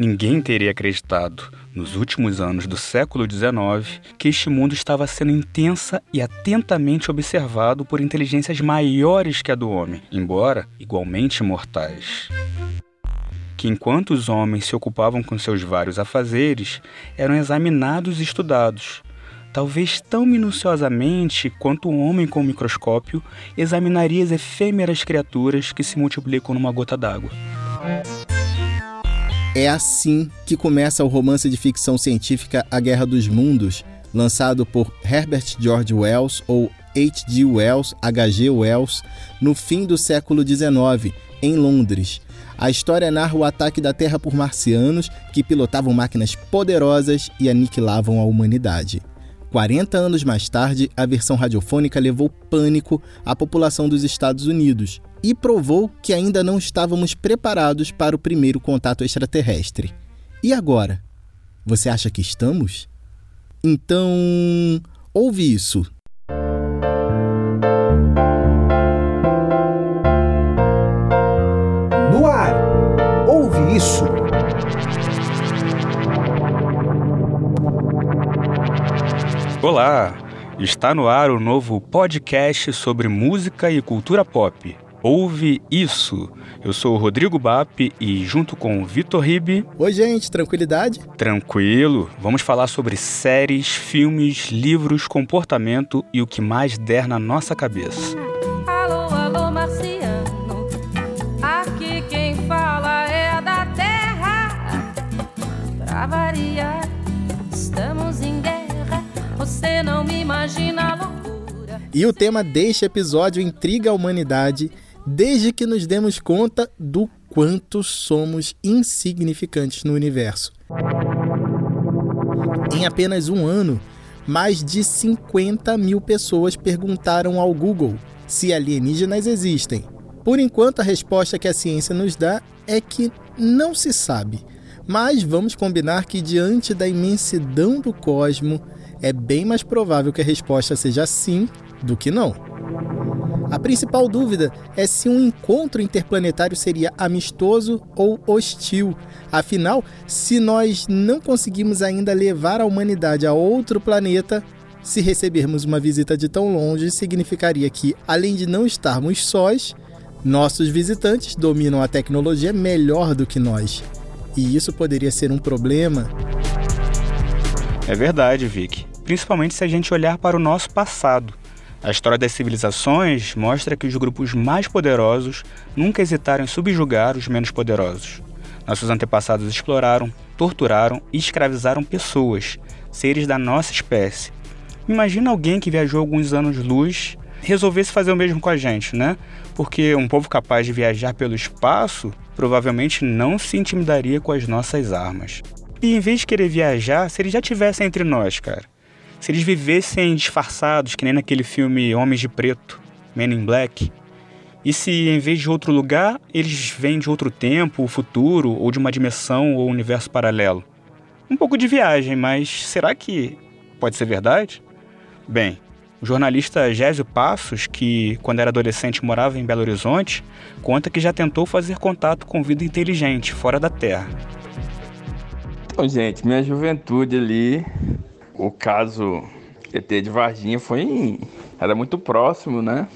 Ninguém teria acreditado, nos últimos anos do século XIX, que este mundo estava sendo intensa e atentamente observado por inteligências maiores que a do homem, embora igualmente mortais. Que enquanto os homens se ocupavam com seus vários afazeres, eram examinados e estudados, talvez tão minuciosamente quanto um homem com um microscópio examinaria as efêmeras criaturas que se multiplicam numa gota d'água. É assim que começa o romance de ficção científica A Guerra dos Mundos, lançado por Herbert George Wells ou H.G. Wells, H.G. Wells, no fim do século XIX, em Londres. A história narra o ataque da Terra por marcianos que pilotavam máquinas poderosas e aniquilavam a humanidade. 40 anos mais tarde, a versão radiofônica levou pânico à população dos Estados Unidos e provou que ainda não estávamos preparados para o primeiro contato extraterrestre. E agora? Você acha que estamos? Então, ouve isso. No ar, ouve isso. Olá! Está no ar o novo podcast sobre música e cultura pop. Ouve isso! Eu sou o Rodrigo Bap e, junto com o Vitor Ribe. Oi, gente, tranquilidade? Tranquilo! Vamos falar sobre séries, filmes, livros, comportamento e o que mais der na nossa cabeça. Alô, alô, marciano. Aqui quem fala é da terra. Pra variar, estamos em guerra. Você não me imagina a loucura. E o tema deste episódio intriga a humanidade desde que nos demos conta do quanto somos insignificantes no universo. Em apenas um ano, mais de 50 mil pessoas perguntaram ao Google se alienígenas existem. Por enquanto, a resposta que a ciência nos dá é que não se sabe. Mas vamos combinar que, diante da imensidão do cosmo, é bem mais provável que a resposta seja sim do que não. A principal dúvida é se um encontro interplanetário seria amistoso ou hostil. Afinal, se nós não conseguimos ainda levar a humanidade a outro planeta, se recebermos uma visita de tão longe, significaria que, além de não estarmos sós, nossos visitantes dominam a tecnologia melhor do que nós. E isso poderia ser um problema. É verdade, Vic. Principalmente se a gente olhar para o nosso passado. A história das civilizações mostra que os grupos mais poderosos nunca hesitaram em subjugar os menos poderosos. Nossos antepassados exploraram, torturaram e escravizaram pessoas, seres da nossa espécie. Imagina alguém que viajou alguns anos-luz resolvesse fazer o mesmo com a gente, né? Porque um povo capaz de viajar pelo espaço provavelmente não se intimidaria com as nossas armas. E em vez de querer viajar, se eles já estivessem entre nós, cara, se eles vivessem disfarçados, que nem naquele filme Homens de Preto, Men in Black, e se em vez de outro lugar, eles vêm de outro tempo, futuro, ou de uma dimensão ou universo paralelo? Um pouco de viagem, mas será que pode ser verdade? Bem, o jornalista Gésio Passos, que quando era adolescente morava em Belo Horizonte, conta que já tentou fazer contato com vida inteligente fora da Terra. Então, gente, minha juventude ali, o caso ET de Varginha foi em... era muito próximo, né?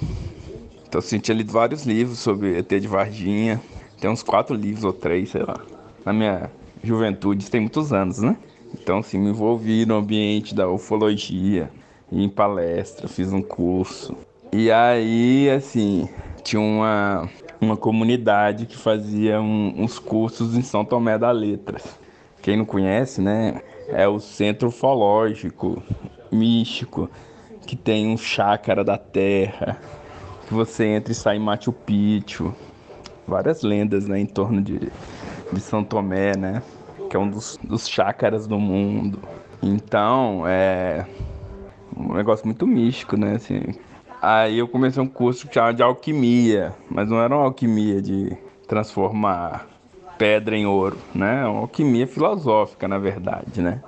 Então assim, tinha lido vários livros sobre ET de Varginha. Tem uns quatro livros ou três, sei lá. Na minha juventude, tem muitos anos, né? Então assim, me envolvi no ambiente da ufologia, ia em palestra, fiz um curso. E aí, assim, tinha uma, uma comunidade que fazia um, uns cursos em São Tomé da Letras. Quem não conhece, né? É o centro ufológico, místico, que tem um chácara da terra, que você entra e sai em Machu Picchu. Várias lendas, né, em torno de, de São Tomé, né? Que é um dos, dos chácaras do mundo. Então, é um negócio muito místico, né? Assim. Aí eu comecei um curso que chama de alquimia, mas não era uma alquimia de transformar pedra em ouro, né? É uma alquimia filosófica, na verdade, né?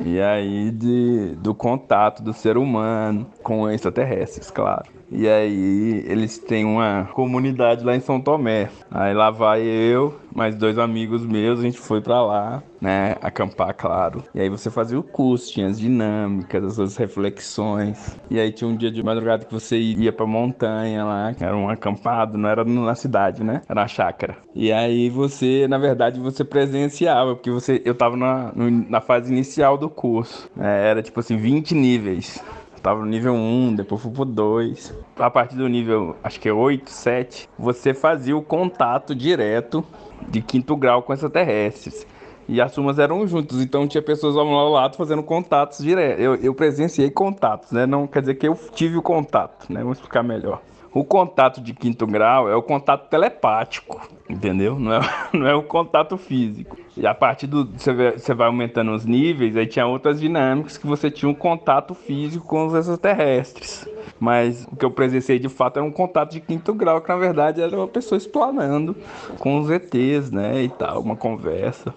E aí de, do contato do ser humano com extraterrestres, claro. E aí eles têm uma comunidade lá em São Tomé. Aí lá vai eu, mais dois amigos meus, a gente foi para lá, né, acampar, claro. E aí você fazia o curso, tinha as dinâmicas, as suas reflexões. E aí tinha um dia de madrugada que você ia pra montanha lá, era um acampado, não era na cidade, né? Era uma chácara. E aí você, na verdade, você presenciava, porque você, eu tava na, na fase inicial do curso. Né? Era tipo assim, 20 níveis. Tava no nível 1, depois fui pro 2. A partir do nível, acho que é 8, 7, você fazia o contato direto de quinto grau com extraterrestres. E as turmas eram juntos, então tinha pessoas ao lado fazendo contatos direto. Eu, eu presenciei contatos, né? Não quer dizer que eu tive o contato, né? Vamos explicar melhor. O contato de quinto grau é o contato telepático, entendeu? Não é, não é o contato físico. E a partir do. Você, vai aumentando os níveis, aí tinha outras dinâmicas que você tinha um contato físico com os extraterrestres. Mas o que eu presenciei de fato era um contato de quinto grau, que na verdade era uma pessoa explanando com os ETs, né? E tal, uma conversa.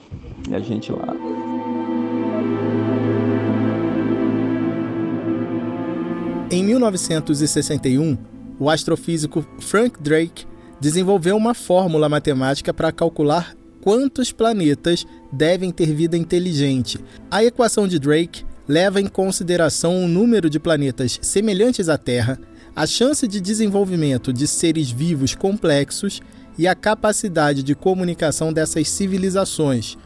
E a gente lá. Em 1961, o astrofísico Frank Drake desenvolveu uma fórmula matemática para calcular quantos planetas devem ter vida inteligente. A equação de Drake leva em consideração o número de planetas semelhantes à Terra, a chance de desenvolvimento de seres vivos complexos e a capacidade de comunicação dessas civilizações.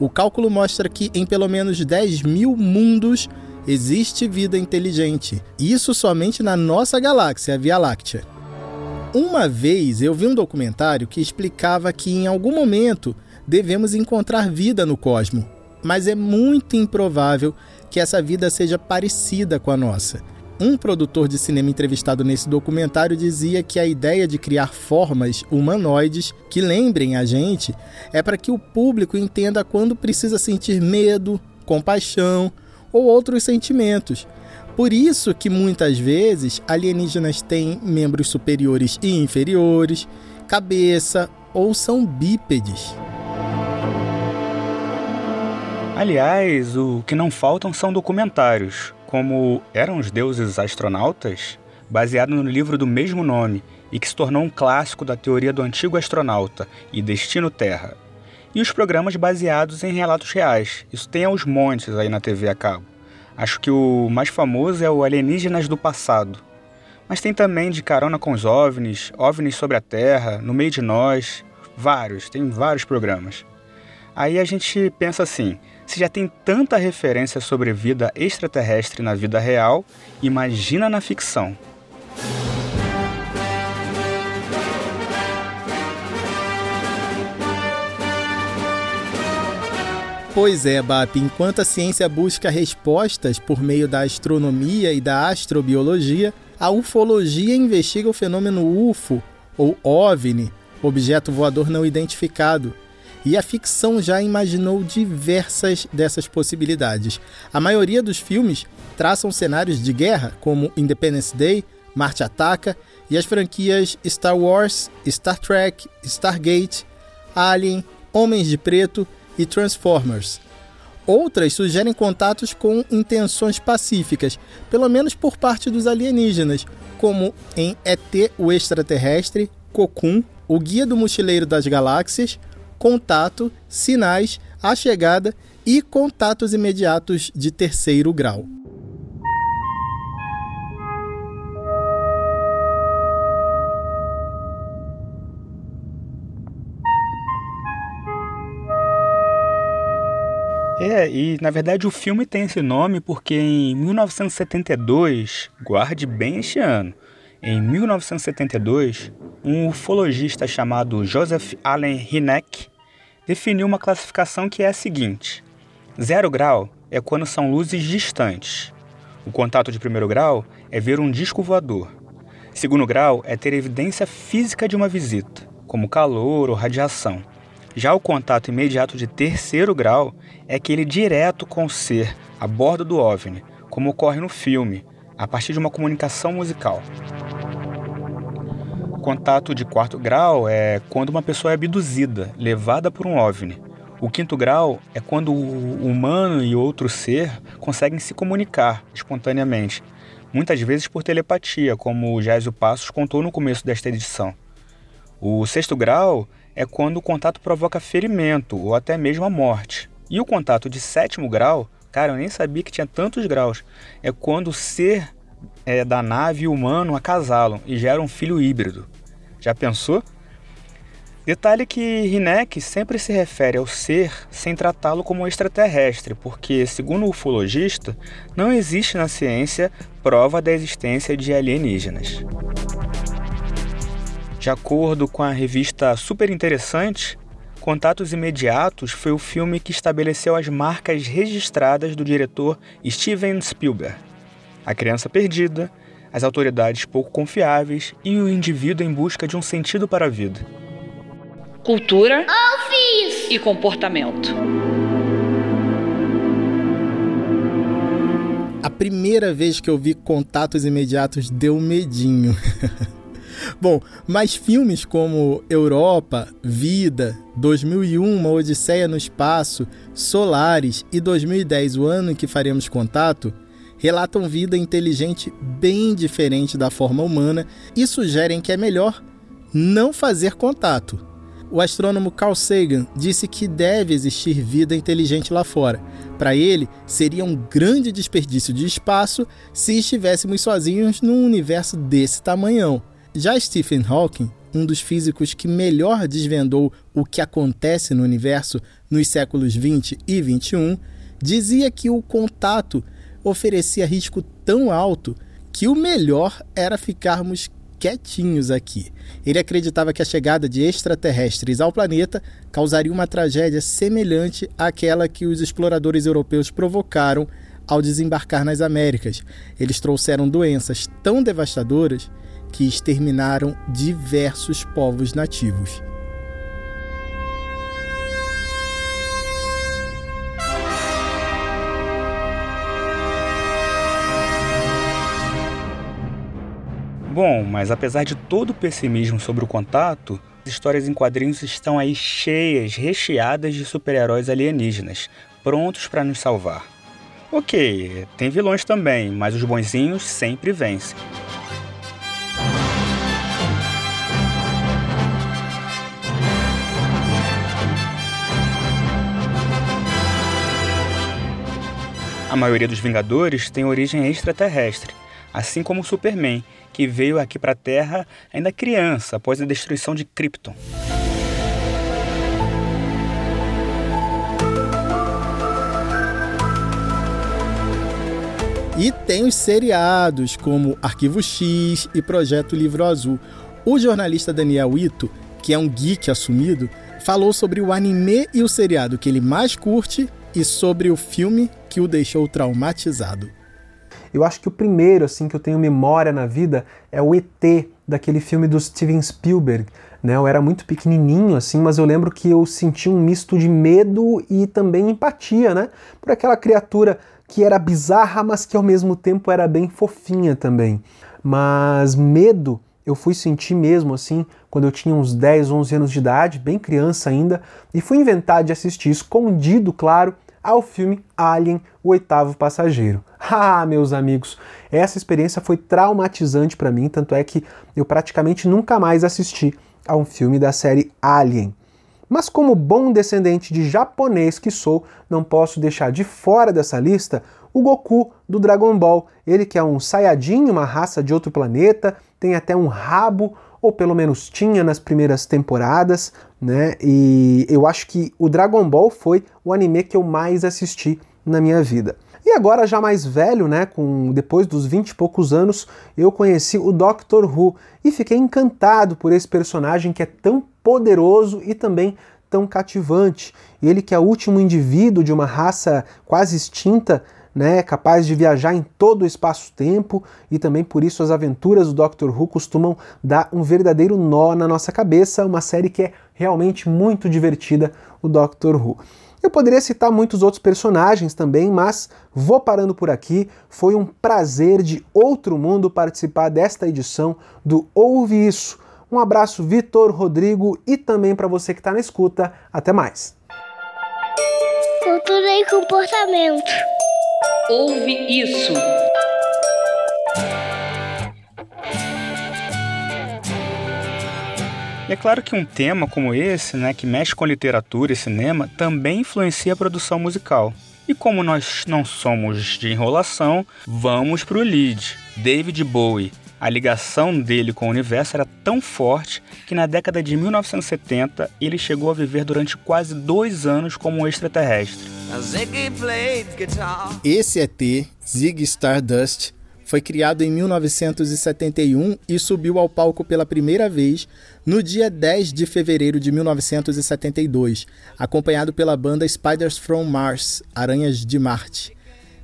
O cálculo mostra que em pelo menos 10 mil mundos existe vida inteligente. Isso somente na nossa galáxia, a Via Láctea. Uma vez eu vi um documentário que explicava que em algum momento devemos encontrar vida no cosmos, mas é muito improvável que essa vida seja parecida com a nossa. Um produtor de cinema entrevistado nesse documentário dizia que a ideia de criar formas humanoides que lembrem a gente é para que o público entenda quando precisa sentir medo, compaixão ou outros sentimentos. Por isso que muitas vezes alienígenas têm membros superiores e inferiores, cabeça ou são bípedes. Aliás, o que não faltam são documentários, como Eram os Deuses Astronautas, baseado no livro do mesmo nome e que se tornou um clássico da teoria do antigo astronauta e Destino Terra, e os programas baseados em relatos reais. Isso tem aos montes aí na TV a cabo. Acho que o mais famoso é o Alienígenas do Passado. Mas tem também de carona com os OVNIs, OVNIs sobre a Terra, No Meio de Nós, vários, tem vários programas. Aí a gente pensa assim, se já tem tanta referência sobre vida extraterrestre na vida real, imagina na ficção. Pois é, BAP, enquanto a ciência busca respostas por meio da astronomia e da astrobiologia, a ufologia investiga o fenômeno UFO, ou OVNI, objeto voador não identificado. E a ficção já imaginou diversas dessas possibilidades. A maioria dos filmes traçam cenários de guerra, como Independence Day, Marte Ataca e as franquias Star Wars, Star Trek, Stargate, Alien, Homens de Preto e Transformers. Outras sugerem contatos com intenções pacíficas, pelo menos por parte dos alienígenas, como em ET o Extraterrestre, Cocoon, O Guia do Mochileiro das Galáxias, Contato, Sinais, A Chegada e Contatos Imediatos de Terceiro Grau. É, e na verdade o filme tem esse nome porque em 1972, guarde bem este ano, em 1972, um ufologista chamado Joseph Allen Hynek definiu uma classificação que é a seguinte: zero grau é quando são luzes distantes. O contato de primeiro grau é ver um disco voador. Segundo grau é ter evidência física de uma visita, como calor ou radiação. Já o contato imediato de terceiro grau é aquele direto com o ser, a bordo do OVNI, como ocorre no filme, a partir de uma comunicação musical. O contato de quarto grau é quando uma pessoa é abduzida, levada por um OVNI. O quinto grau é quando o humano e outro ser conseguem se comunicar espontaneamente, muitas vezes por telepatia, como o Gésio Passos contou no começo desta edição. O sexto grau é quando o contato provoca ferimento ou até mesmo a morte. E o contato de sétimo grau, cara, eu nem sabia que tinha tantos graus, é quando o ser é, da nave humano acasalam e gera um filho híbrido. Já pensou? Detalhe que Hinek sempre se refere ao ser sem tratá-lo como extraterrestre, porque, segundo o ufologista, não existe na ciência prova da existência de alienígenas. De acordo com a revista Super Interessante, Contatos Imediatos foi o filme que estabeleceu as marcas registradas do diretor Steven Spielberg. A criança perdida, as autoridades pouco confiáveis e o indivíduo em busca de um sentido para a vida cultura e comportamento. A primeira vez que eu vi contatos imediatos deu medinho. Bom, mas filmes como Europa, Vida, 2001, Uma Odisseia no Espaço, Solares e 2010, o ano em que faremos contato, relatam vida inteligente bem diferente da forma humana e sugerem que é melhor não fazer contato o astrônomo Carl Sagan disse que deve existir vida inteligente lá fora. Para ele, seria um grande desperdício de espaço se estivéssemos sozinhos num universo desse tamanhão. Já Stephen Hawking, um dos físicos que melhor desvendou o que acontece no universo nos séculos 20 e 21, dizia que o contato oferecia risco tão alto que o melhor era ficarmos quietinhos aqui. Ele acreditava que a chegada de extraterrestres ao planeta causaria uma tragédia semelhante àquela que os exploradores europeus provocaram ao desembarcar nas Américas. Eles trouxeram doenças tão devastadoras que exterminaram diversos povos nativos. Bom, mas apesar de todo o pessimismo sobre o contato, as histórias em quadrinhos estão aí cheias, recheadas de super-heróis alienígenas, prontos para nos salvar. Ok, tem vilões também, mas os bonzinhos sempre vencem. Maioria dos Vingadores tem origem extraterrestre, assim como o Superman, que veio aqui para a Terra ainda criança, após a destruição de Krypton. E tem os seriados como Arquivo X e Projeto Livro Azul. O jornalista Daniel Ito, que é um geek assumido, falou sobre o anime e o seriado que ele mais curte e sobre o filme que o deixou traumatizado. Eu acho que o primeiro assim que eu tenho memória na vida é o ET daquele filme do Steven Spielberg. Né? Eu era muito pequenininho assim, mas eu lembro que eu senti um misto de medo e também empatia, né? Por aquela criatura que era bizarra, mas que ao mesmo tempo era bem fofinha também. Mas medo eu fui sentir mesmo assim quando eu tinha uns 10, 11 anos de idade, bem criança ainda, e fui inventar de assistir escondido, claro, ao filme Alien, o oitavo passageiro. Ah, meus amigos, essa experiência foi traumatizante para mim, tanto é que eu praticamente nunca mais assisti a um filme da série Alien. Mas como bom descendente de japonês que sou, não posso deixar de fora dessa lista o Goku do Dragon Ball. Ele que é um Saiyajin, uma raça de outro planeta, tem até um rabo, ou pelo menos tinha nas primeiras temporadas, né? E eu acho que o Dragon Ball foi o anime que eu mais assisti na minha vida. E agora, já mais velho, né, com depois dos 20 e poucos anos, eu conheci o Doctor Who e fiquei encantado por esse personagem que é tão poderoso e também tão cativante. Ele que é o último indivíduo de uma raça quase extinta, né, capaz de viajar em todo o espaço-tempo e também por isso as aventuras do Doctor Who costumam dar um verdadeiro nó na nossa cabeça, uma série que é realmente muito divertida, o Doctor Who. Eu poderia citar muitos outros personagens também, mas vou parando por aqui. Foi um prazer de outro mundo participar desta edição do Ouve Isso. Um abraço, Vitor, Rodrigo e também para você que está na escuta. Até mais. Cultura e comportamento. Ouve Isso. E é claro que um tema como esse, né, que mexe com literatura e cinema, também influencia a produção musical. E como nós não somos de enrolação, vamos para o lead, David Bowie. A ligação dele com o universo era tão forte que na década de 1970 ele chegou a viver durante quase dois anos como um extraterrestre. Esse ET, Zig Stardust, foi criado em 1971 e subiu ao palco pela primeira vez no dia 10 de fevereiro de 1972, acompanhado pela banda Spiders from Mars, Aranhas de Marte.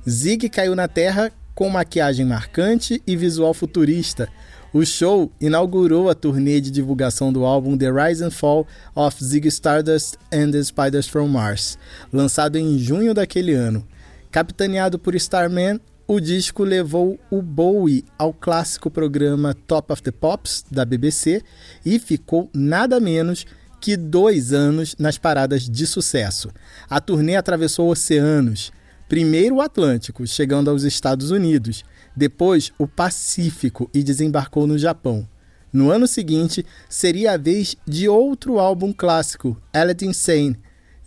Zig caiu na Terra com maquiagem marcante e visual futurista. O show inaugurou a turnê de divulgação do álbum The Rise and Fall of Zig Stardust and the Spiders from Mars, lançado em junho daquele ano. Capitaneado por Starman, o disco levou o Bowie ao clássico programa Top of the Pops da BBC e ficou nada menos que dois anos nas paradas de sucesso. A turnê atravessou oceanos. Primeiro o Atlântico, chegando aos Estados Unidos, depois o Pacífico e desembarcou no Japão. No ano seguinte, seria a vez de outro álbum clássico, Aladdin Sane.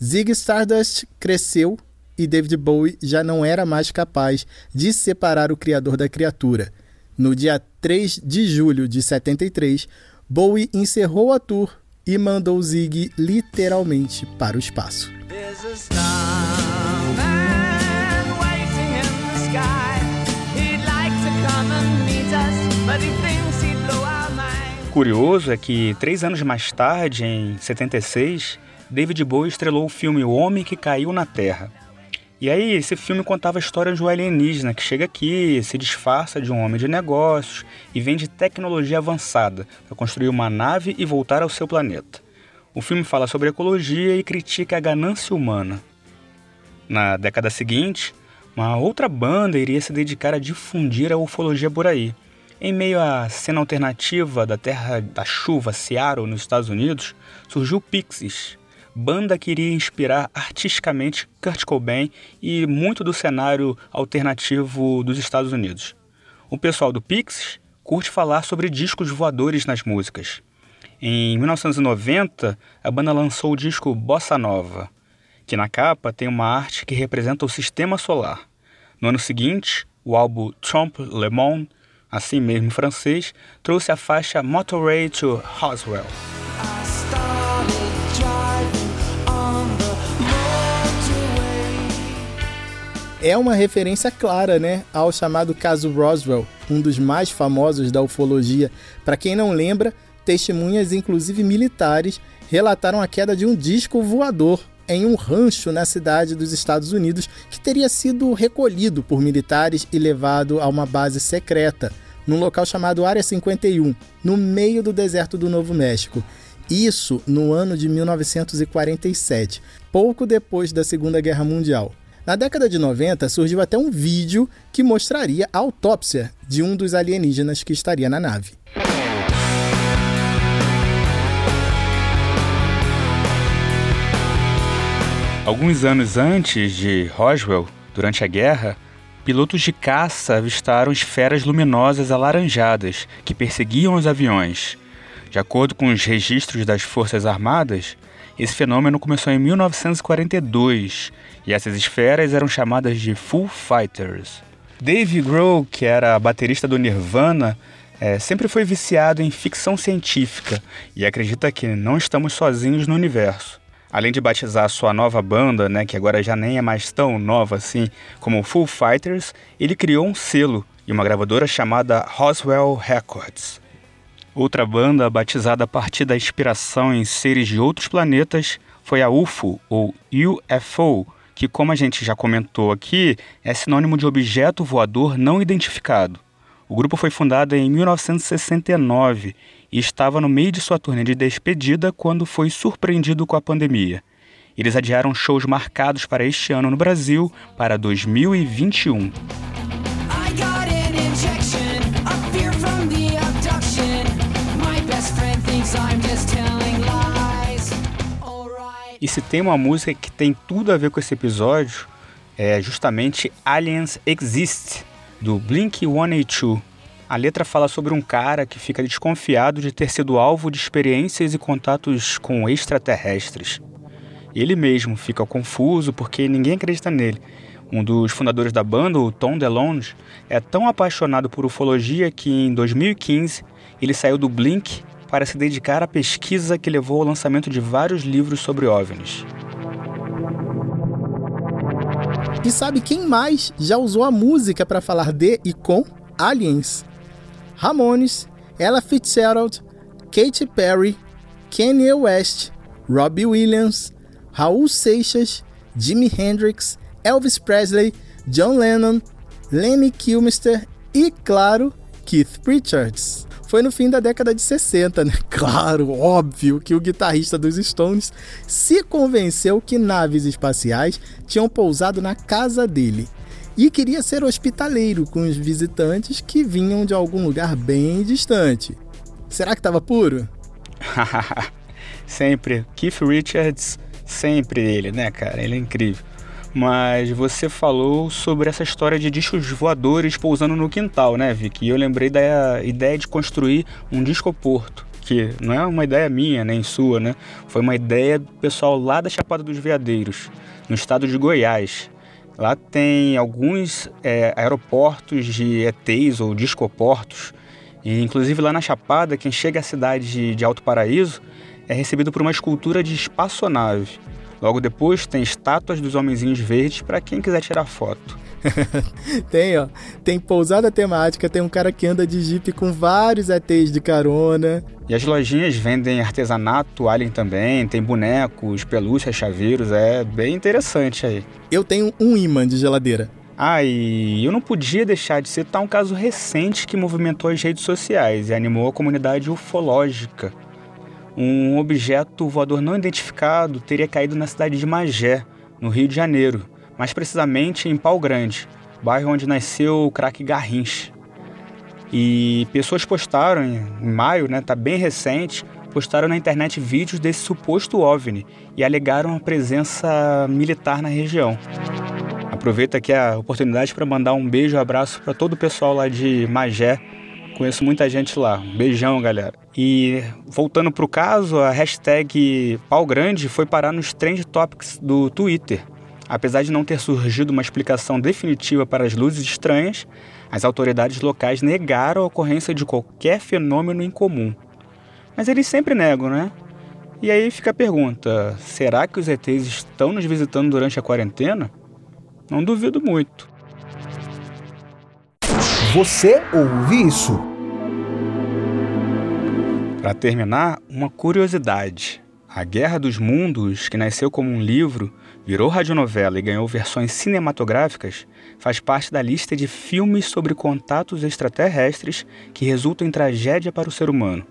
Zig Stardust cresceu e David Bowie já não era mais capaz de separar o criador da criatura. No dia 3 de julho de 73, Bowie encerrou a tour e mandou Zig literalmente para o espaço. Curioso é que três anos mais tarde, em 76, David Bowie estrelou o filme O Homem que Caiu na Terra. E aí, esse filme contava a história de um alienígena que chega aqui, se disfarça de um homem de negócios e vende tecnologia avançada para construir uma nave e voltar ao seu planeta. O filme fala sobre ecologia e critica a ganância humana. Na década seguinte, uma outra banda iria se dedicar a difundir a ufologia por aí. Em meio à cena alternativa da Terra da Chuva, Seattle, nos Estados Unidos, surgiu Pixies, banda que iria inspirar artisticamente Kurt Cobain e muito do cenário alternativo dos Estados Unidos. O pessoal do Pixies curte falar sobre discos voadores nas músicas. Em 1990, a banda lançou o disco Bossa Nova, que na capa tem uma arte que representa o sistema solar. No ano seguinte, o álbum Trompe Le Monde, assim mesmo francês, trouxe a faixa Motorway to Roswell. é uma referência clara, né, ao chamado caso Roswell, um dos mais famosos da ufologia. Para quem não lembra, testemunhas, inclusive militares, relataram a queda de um disco voador em um rancho na cidade dos Estados Unidos que teria sido recolhido por militares e levado a uma base secreta, num local chamado Área 51, no meio do deserto do Novo México. Isso no ano de 1947, pouco depois da Segunda Guerra Mundial. Na década de 90, surgiu até um vídeo que mostraria a autópsia de um dos alienígenas que estaria na nave. Alguns anos antes de Roswell, durante a guerra, pilotos de caça avistaram esferas luminosas alaranjadas que perseguiam os aviões. De acordo com os registros das Forças Armadas, esse fenômeno começou em 1942 e essas esferas eram chamadas de Full Fighters. Dave Grohl, que era baterista do Nirvana, é, sempre foi viciado em ficção científica e acredita que não estamos sozinhos no universo. Além de batizar sua nova banda, né, que agora já nem é mais tão nova assim, como Full Fighters, ele criou um selo e uma gravadora chamada Roswell Records. Outra banda batizada a partir da inspiração em seres de outros planetas foi a UFO, ou UFO, que, como a gente já comentou aqui, é sinônimo de objeto voador não identificado. O grupo foi fundado em 1969 e estava no meio de sua turnê de despedida quando foi surpreendido com a pandemia. Eles adiaram shows marcados para este ano no Brasil para 2021. E se tem uma música que tem tudo a ver com esse episódio, é justamente Aliens Exist, do Blink 182. A letra fala sobre um cara que fica desconfiado de ter sido alvo de experiências e contatos com extraterrestres. Ele mesmo fica confuso porque ninguém acredita nele. Um dos fundadores da banda, o Tom DeLonge, é tão apaixonado por ufologia que em 2015 ele saiu do Blink para se dedicar à pesquisa que levou ao lançamento de vários livros sobre OVNIs. E sabe quem mais já usou a música para falar de e com aliens? Ramones, Ella Fitzgerald, Katy Perry, Kanye West, Robbie Williams, Raul Seixas, Jimi Hendrix, Elvis Presley, John Lennon, Lemmy Kilmister e, claro, Keith Richards. Foi no fim da década de 60, né? Claro, óbvio que o guitarrista dos Stones se convenceu que naves espaciais tinham pousado na casa dele e queria ser hospitaleiro com os visitantes que vinham de algum lugar bem distante. Será que estava puro? sempre. Keith Richards, sempre ele, né, cara? Ele é incrível. Mas você falou sobre essa história de discos voadores pousando no quintal, né, Vicky? E eu lembrei da ideia de construir um discoporto que não é uma ideia minha nem sua, né? Foi uma ideia do pessoal lá da Chapada dos Veadeiros, no estado de Goiás. Lá tem alguns é, aeroportos de ETs ou discoportos. E, inclusive lá na Chapada, quem chega à cidade de Alto Paraíso é recebido por uma escultura de espaçonave. Logo depois tem estátuas dos homenzinhos verdes para quem quiser tirar foto. tem, ó. Tem pousada temática, tem um cara que anda de jipe com vários ETs de carona. E as lojinhas vendem artesanato, alien também, tem bonecos, pelúcias, chaveiros, é bem interessante aí. Eu tenho um imã de geladeira. Ah, e eu não podia deixar de citar um caso recente que movimentou as redes sociais e animou a comunidade ufológica. Um objeto voador não identificado teria caído na cidade de Magé, no Rio de Janeiro mais precisamente em Pau Grande, bairro onde nasceu o craque Garrincha. E pessoas postaram em maio, né, tá bem recente, postaram na internet vídeos desse suposto OVNI e alegaram a presença militar na região. Aproveito aqui a oportunidade para mandar um beijo e um abraço para todo o pessoal lá de Magé. Conheço muita gente lá. Um beijão, galera. E voltando para o caso, a hashtag Pau Grande foi parar nos Trend Topics do Twitter. Apesar de não ter surgido uma explicação definitiva para as luzes estranhas, as autoridades locais negaram a ocorrência de qualquer fenômeno incomum. Mas eles sempre negam, né? E aí fica a pergunta: será que os ETs estão nos visitando durante a quarentena? Não duvido muito. Você ouve isso? Para terminar, uma curiosidade. A Guerra dos Mundos, que nasceu como um livro, virou radionovela e ganhou versões cinematográficas, faz parte da lista de filmes sobre contatos extraterrestres que resultam em tragédia para o ser humano.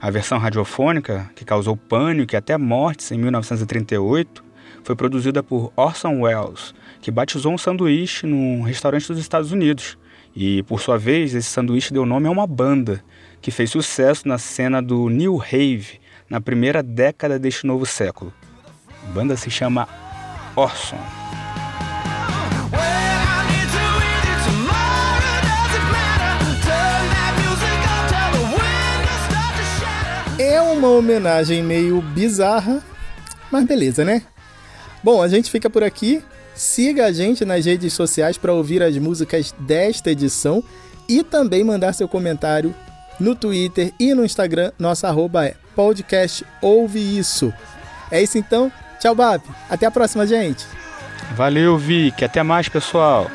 A versão radiofônica, que causou pânico e até mortes em 1938, foi produzida por Orson Welles, que batizou um sanduíche num restaurante dos Estados Unidos. E, por sua vez, esse sanduíche deu nome a uma banda que fez sucesso na cena do New Rave na primeira década deste novo século. A banda se chama Orson. É uma homenagem meio bizarra, mas beleza, né? Bom, a gente fica por aqui. Siga a gente nas redes sociais para ouvir as músicas desta edição e também mandar seu comentário no Twitter e no Instagram. Nossa arroba é podcast Ouve Isso. É isso então. Tchau, Bab. Até a próxima, gente. Valeu, Vic. Até mais, pessoal.